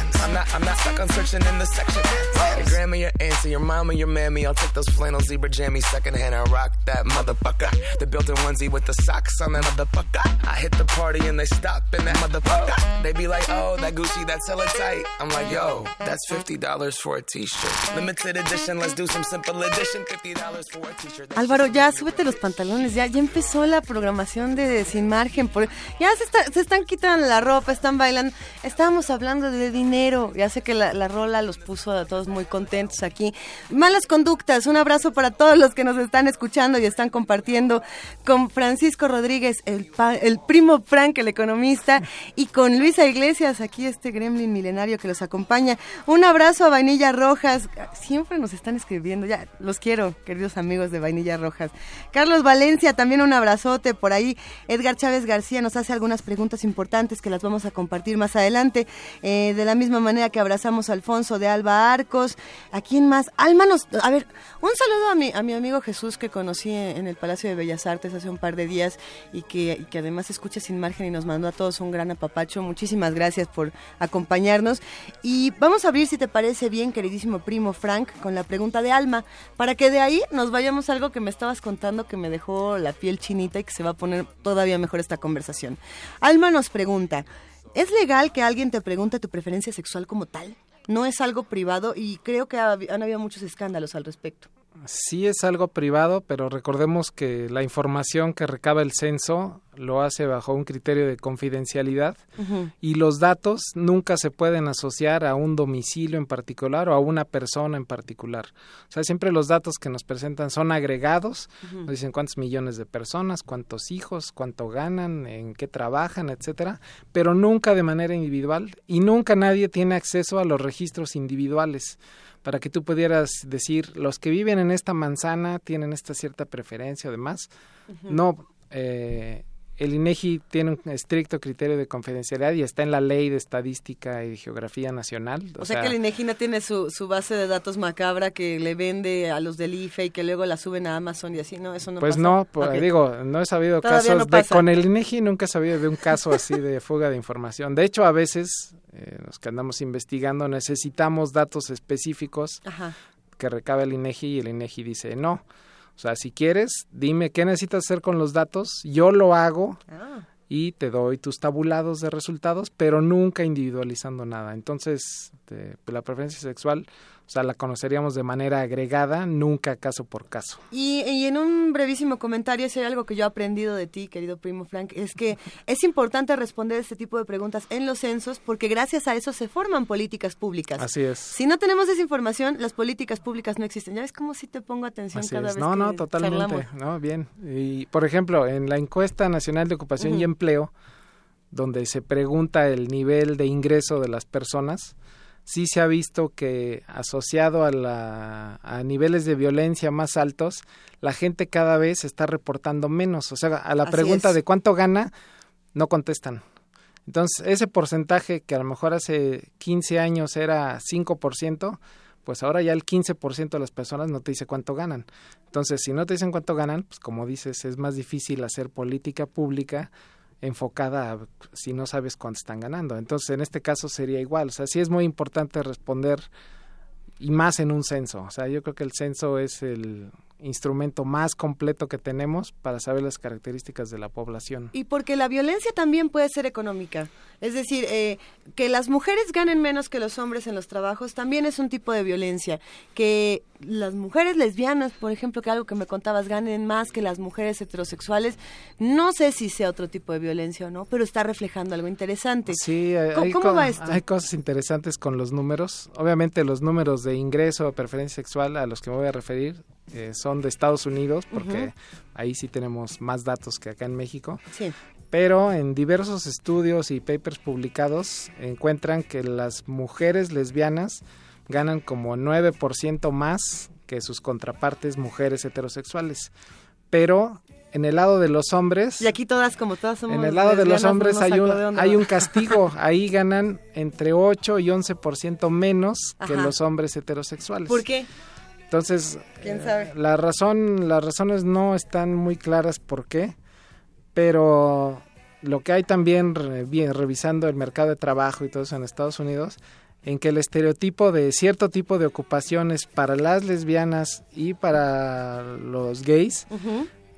I'm not, I'm not stuck on searching in the section. Your grandma, your auntie, your mama, your mammy. I'll take those flannel zebra jammies secondhand and rock that motherfucker. The built-in onesie with the socks on that motherfucker. I hit the party and they stop in that motherfucker. They be like, oh, that Gucci, that's hella tight. I'm like, yo, that's $50 for a t-shirt. Limited edition, let's do some simple edition. $50 for a t-shirt. Álvaro, ya súbete los pantalones, ya, ya empezó la programación de Sin Margen. Por, ya se, está- se están quitando la ropa, están bailando. Estábamos hablando de dinero. Ya sé que la, la rola los puso a todos muy contentos aquí. Malas conductas, un abrazo para todos los que nos están escuchando y están compartiendo con Francisco Rodríguez, el, pa- el primo Frank, el economista, y con Luisa Iglesias, aquí este gremlin milenario que los acompaña. Un abrazo a Vainilla Rojas. Siempre nos están escribiendo, ya los quiero, queridos amigos de Vainilla Rojas. Carlos Valencia, también un abrazote por ahí. Edgar Chávez García nos hace algunas preguntas importantes que las vamos a compartir más adelante. Eh, de la misma manera que abrazamos a Alfonso de Alba Arcos. ¿A quién más? Alma nos... A ver, un saludo a mi, a mi amigo Jesús que conocí en el Palacio de Bellas Artes hace un par de días y que, y que además escucha sin margen y nos mandó a todos un gran apapacho. Muchísimas gracias por acompañarnos. Y vamos a abrir, si te parece bien, queridísimo primo Frank, con la pregunta de Alma, para que de ahí nos vayamos a algo que me estabas contando que me dejó la piel chinita y que se va a poner todavía mejor esta conversación. Alma nos pregunta, ¿es legal que alguien te pregunte tu preferencia sexual como tal? No es algo privado y creo que ha- han habido muchos escándalos al respecto. Sí es algo privado, pero recordemos que la información que recaba el censo lo hace bajo un criterio de confidencialidad y los datos nunca se pueden asociar a un domicilio en particular o a una persona en particular. O sea, siempre los datos que nos presentan son agregados, nos dicen cuántos millones de personas, cuántos hijos, cuánto ganan, en qué trabajan, etcétera, pero nunca de manera individual y nunca nadie tiene acceso a los registros individuales para que tú pudieras decir los que viven en esta manzana tienen esta cierta preferencia o demás. No, eh, el INEGI tiene un estricto criterio de confidencialidad y está en la ley de estadística y geografía nacional. O, sea, que el INEGI no tiene su, su base de datos macabra que le vende a los del IFE y que luego la suben a Amazon y así, ¿no? Eso no pues pasa. no, pues, digo, no he sabido Todavía casos no de con el INEGI nunca he sabido de un caso así de fuga de información. De hecho, a veces eh, los que andamos investigando necesitamos datos específicos Ajá. que recabe el INEGI y el INEGI dice no. O sea, si quieres, dime qué necesitas hacer con los datos, yo lo hago Ah. y te doy tus tabulados de resultados, pero nunca individualizando nada. Entonces, te- la preferencia sexual, o sea, la conoceríamos de manera agregada, nunca caso por caso. Y, y en un brevísimo comentario, si hay algo que yo he aprendido de ti, querido primo Frank, es que es importante responder este tipo de preguntas en los censos porque gracias a eso se forman políticas públicas. Así es. Si no tenemos esa información, las políticas públicas no existen. ¿Ya ves cómo si te pongo atención Así cada es. vez No, que no, totalmente. charlamos? No, bien. Y, por ejemplo, en la encuesta nacional de ocupación y empleo, donde se pregunta el nivel de ingreso de las personas, sí se ha visto que asociado a, la, a niveles de violencia más altos, la gente cada vez está reportando menos. O sea, a la Así pregunta es. de cuánto gana, no contestan. Entonces, ese porcentaje que a lo mejor hace 15 años era 5%, pues ahora ya el 15% de las personas no te dice cuánto ganan. Entonces, si no te dicen cuánto ganan, pues como dices, es más difícil hacer política pública enfocada a si no sabes cuánto están ganando. Entonces, en este caso sería igual. O sea, sí es muy importante responder y más en un censo. O sea, yo creo que el censo es el instrumento más completo que tenemos para saber las características de la población. Y porque la violencia también puede ser económica. Es decir, eh, que las mujeres ganen menos que los hombres en los trabajos también es un tipo de violencia. Que las mujeres lesbianas, por ejemplo, que algo que me contabas, ganen más que las mujeres heterosexuales, no sé si sea otro tipo de violencia o no, pero está reflejando algo interesante. Sí, hay, ¿Cómo, hay cómo co- va esto? hay cosas interesantes con los números. Obviamente los números de ingreso o preferencia sexual a los que me voy a referir eh, son de Estados Unidos, porque ahí sí tenemos más datos que acá en México. Sí. Pero en diversos estudios y papers publicados encuentran que las mujeres lesbianas ganan como 9% más que sus contrapartes mujeres heterosexuales. Pero en el lado de los hombres... Y aquí todas, como todas somos En el lado de los hombres hay un, hay un castigo. Ahí ganan entre 8 y 11% menos que los hombres heterosexuales. ¿Por qué? Entonces, ¿Quién eh, sabe? la razón, las razones no están muy claras por qué, pero lo que hay también, re- bien, revisando el mercado de trabajo y todo eso en Estados Unidos, en que el estereotipo de cierto tipo de ocupaciones para las lesbianas y para los gays,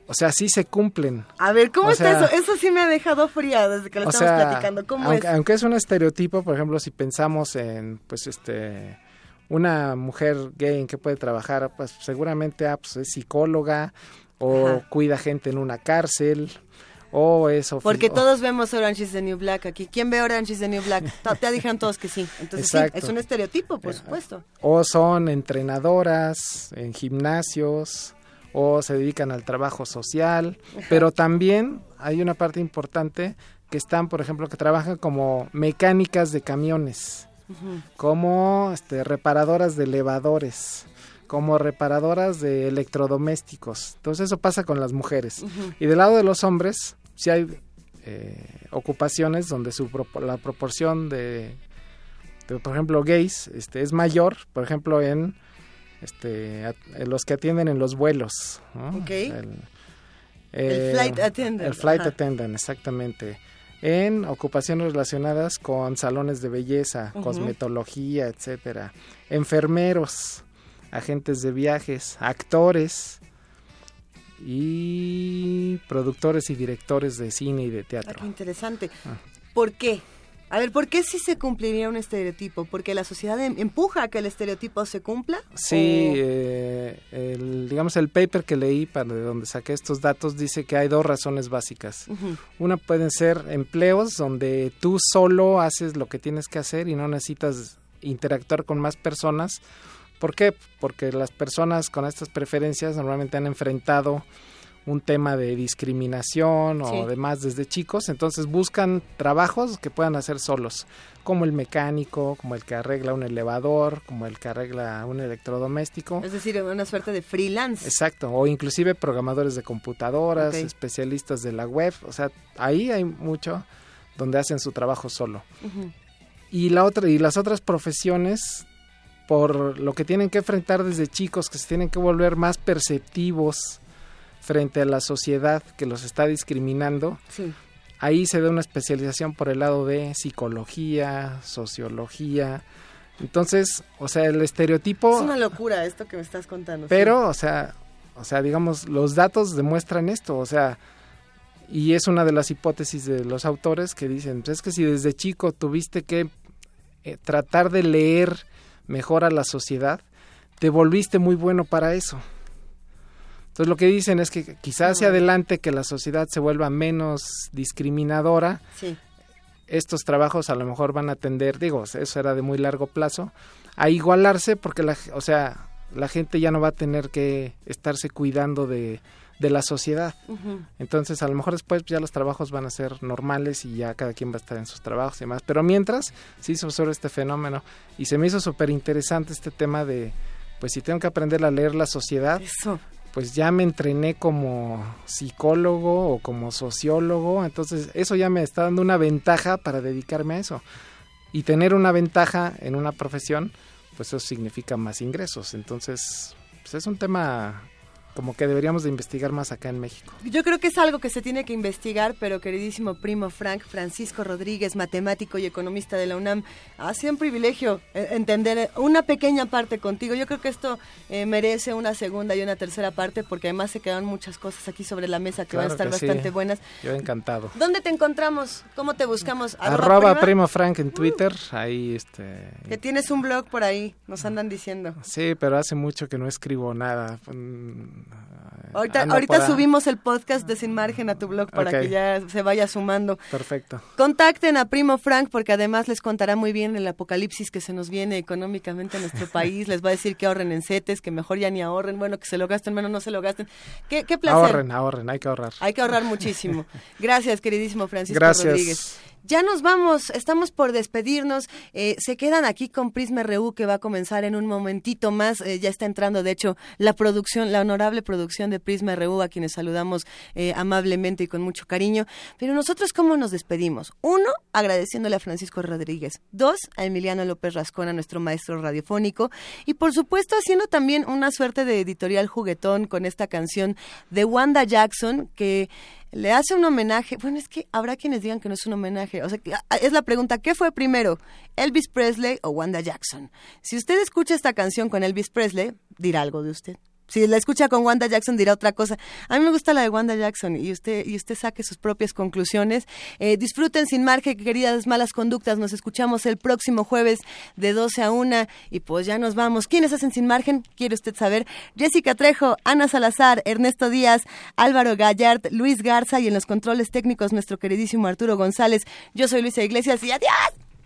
o sea, sí se cumplen. A ver, ¿cómo O está sea, eso? Eso sí me ha dejado fría desde que lo estamos sea, platicando. ¿Cómo aunque, es? aunque es un estereotipo, por ejemplo, si pensamos en, pues, este, una mujer gay en que puede trabajar, pues, seguramente, ah, pues, es psicóloga o Ajá. cuida gente en una cárcel o es ofi- Porque todos vemos Orange is the New Black aquí. ¿Quién ve Orange is the New Black? Te dijeron todos que sí. Entonces sí, es un estereotipo, por supuesto. o son entrenadoras en gimnasios o se dedican al trabajo social, Ajá. pero también hay una parte importante que están, por ejemplo, que trabajan como mecánicas de camiones. como este, reparadoras de elevadores, como reparadoras de electrodomésticos. Entonces eso pasa con las mujeres. Y del lado de los hombres, sí hay eh, ocupaciones donde su la proporción de, de, por ejemplo, gays este, es mayor, por ejemplo, en, este, los que atienden en los vuelos. ¿no? Ok. El, El flight attendant, El flight ajá. attendant, exactamente. En ocupaciones relacionadas con salones de belleza, Ujú. cosmetología, etcétera. Enfermeros, agentes de viajes, actores y productores y directores de cine y de Ah, teatro. qué interesante. Ah. ¿Por qué? A ver, ¿por qué sí se cumpliría un estereotipo? ¿Porque la sociedad em- empuja a que el estereotipo se cumpla? Sí, ¿O- eh, el, digamos el paper que leí para de donde saqué estos datos dice que hay dos razones básicas. Una pueden ser empleos donde tú solo haces lo que tienes que hacer y no necesitas interactuar con más personas. ¿Por qué? Porque las personas con estas preferencias normalmente han enfrentado un tema de discriminación o Sí. demás desde chicos, entonces buscan trabajos que puedan hacer solos, como el mecánico, como el que arregla un elevador, como el que arregla un electrodoméstico. Es decir, una suerte de freelance. Exacto, o inclusive programadores de computadoras, especialistas de la web, o sea, ahí hay mucho donde hacen su trabajo solo. Y la otra y las otras profesiones por lo que tienen que enfrentar desde chicos que se tienen que volver más perceptivos frente a la sociedad que los está discriminando. Sí. Ahí se da una especialización por el lado de psicología, sociología. Entonces, o sea, el estereotipo Es una locura esto que me estás contando. pero, o sea, o sea, digamos, los datos demuestran esto, o sea, y es una de las hipótesis de los autores que dicen, pues es que si desde chico tuviste que eh, tratar de leer mejor a la sociedad, te volviste muy bueno para eso. Entonces lo que dicen es que quizás hacia adelante que la sociedad se vuelva menos discriminadora, Sí. estos trabajos a lo mejor van a tender, digo, eso era de muy largo plazo, a igualarse porque la, o sea, la gente ya no va a tener que estarse cuidando de, de la sociedad. Entonces, a lo mejor después ya los trabajos van a ser normales y ya cada quien va a estar en sus trabajos y demás. Pero mientras, se hizo sobre este fenómeno y se me hizo súper interesante este tema de, pues si tengo que aprender a leer la sociedad, Eso. pues ya me entrené como psicólogo o como sociólogo, entonces eso ya me está dando una ventaja para dedicarme a eso. Y tener una ventaja en una profesión, pues eso significa más ingresos. Entonces, pues es un tema como que deberíamos de investigar más acá en México. Yo creo que es algo que se tiene que investigar, pero queridísimo primo Frank Francisco Rodríguez, matemático y economista de la UNAM, ha sido un privilegio eh, entender una pequeña parte contigo. Yo creo que esto eh, merece una segunda y una tercera parte, porque además se quedan muchas cosas aquí sobre la mesa que van a estar sí. bastante buenas. Yo encantado. ¿Dónde te encontramos? ¿Cómo te buscamos? Arroba prima? Primo Frank en Twitter, ahí este... Que tienes un blog por ahí, nos andan diciendo. Sí, pero hace mucho que no escribo nada. Mm, Ahorita, ahorita subimos el podcast de Sin Margen a tu blog para que ya se vaya sumando. Perfecto. Contacten a Primo Frank porque además les contará muy bien el apocalipsis que se nos viene económicamente en nuestro país. Les va a decir que ahorren en CETES, que mejor ya ni ahorren, bueno, que se lo gasten, menos no se lo gasten. Qué, qué placer. Ahorren, ahorren, hay que ahorrar. Hay que ahorrar muchísimo. Gracias, queridísimo Francisco Gracias. Rodríguez. Ya nos vamos, estamos por despedirnos. Eh, se quedan aquí con Prisma RU que va a comenzar en un momentito más. Eh, ya está entrando, de hecho, la producción, la honorable producción de Prisma RU, a quienes saludamos eh, amablemente y con mucho cariño. Pero nosotros, ¿cómo nos despedimos? Uno, agradeciéndole a Francisco Rodríguez. Dos, a Emiliano López Rascona, nuestro maestro radiofónico. Y por supuesto, haciendo también una suerte de editorial juguetón con esta canción de Wanda Jackson, que le hace un homenaje. Bueno, es que habrá quienes digan que no es un homenaje. O sea, ah, es la pregunta, ¿qué fue primero? ¿Elvis Presley o Wanda Jackson? Si usted escucha esta canción con Elvis Presley, dirá algo de usted. Si la escucha con Wanda Jackson dirá otra cosa. A mí me gusta la de Wanda Jackson y usted y usted saque sus propias conclusiones. Eh, disfruten sin margen, queridas malas conductas. Nos escuchamos el próximo jueves de 12 a 1 y pues ya nos vamos. ¿Quiénes hacen sin margen? ¿Quiere usted saber? Jessica Trejo, Ana Salazar, Ernesto Díaz, Álvaro Gallard, Luis Garza y en los controles técnicos nuestro queridísimo Arturo González. Yo soy Luisa Iglesias y adiós.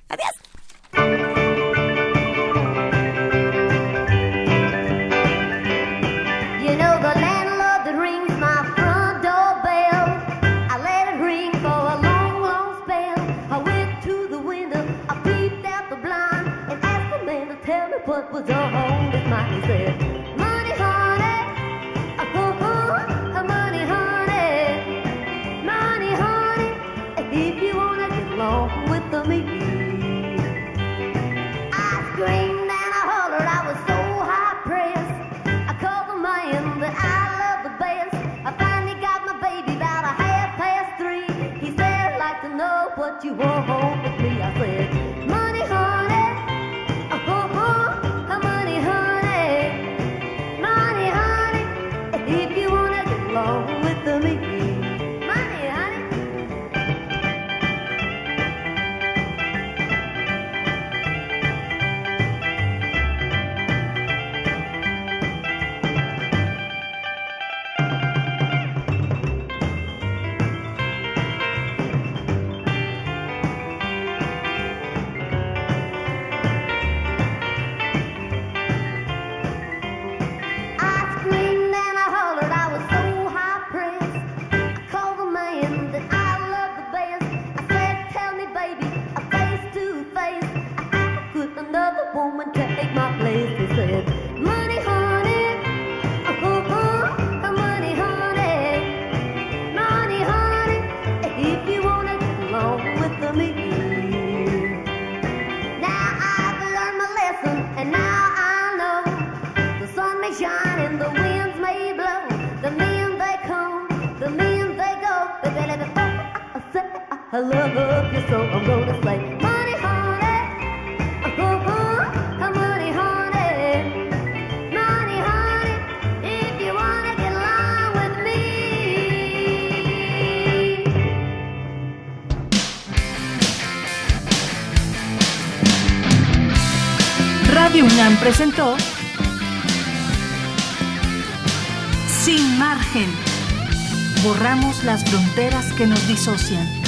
Adiós. If you wanna get along with me. Sin margen. Borramos las fronteras que nos disocian.